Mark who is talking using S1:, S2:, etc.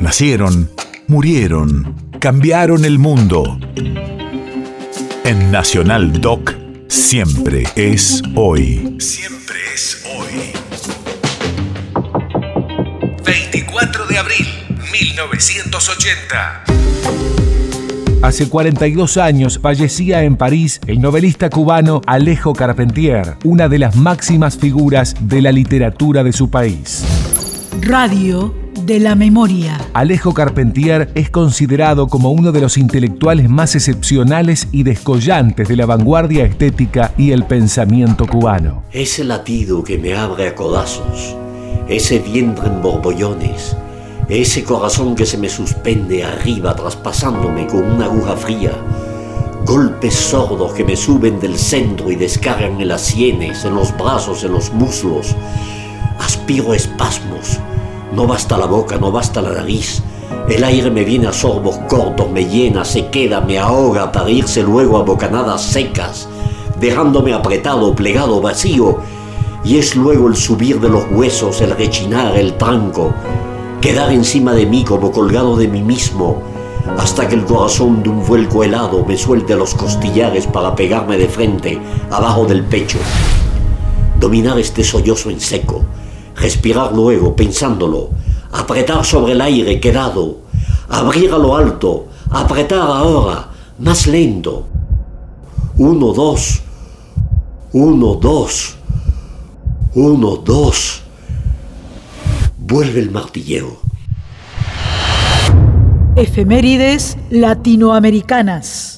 S1: Nacieron, murieron, cambiaron el mundo. En Nacional Doc, siempre es hoy. Siempre es hoy. 24 de abril, 1980.
S2: Hace 42 años fallecía en París el novelista cubano Alejo Carpentier, una de las máximas figuras de la literatura de su país.
S3: Radio de la memoria.
S2: Alejo Carpentier es considerado como uno de los intelectuales más excepcionales y descollantes de la vanguardia estética y el pensamiento cubano.
S4: Ese latido que me abre a codazos, ese vientre en borbollones, ese corazón que se me suspende arriba traspasándome con una aguja fría, golpes sordos que me suben del centro y descargan en las sienes, en los brazos, en los muslos, aspiro espasmos, no basta la boca, no basta la nariz. El aire me viene a sorbos cortos, me llena, se queda, me ahoga para irse luego a bocanadas secas, dejándome apretado, plegado, vacío. Y es luego el subir de los huesos, el rechinar, el tranco, quedar encima de mí como colgado de mí mismo, hasta que el corazón de un vuelco helado me suelte los costillares para pegarme de frente, abajo del pecho. Dominar este sollozo en seco, respirar luego pensándolo, apretar sobre el aire quedado, abrir a lo alto, apretar ahora, más lento. Uno, dos, uno, dos, uno, dos. Vuelve el martilleo.
S3: Efemérides latinoamericanas.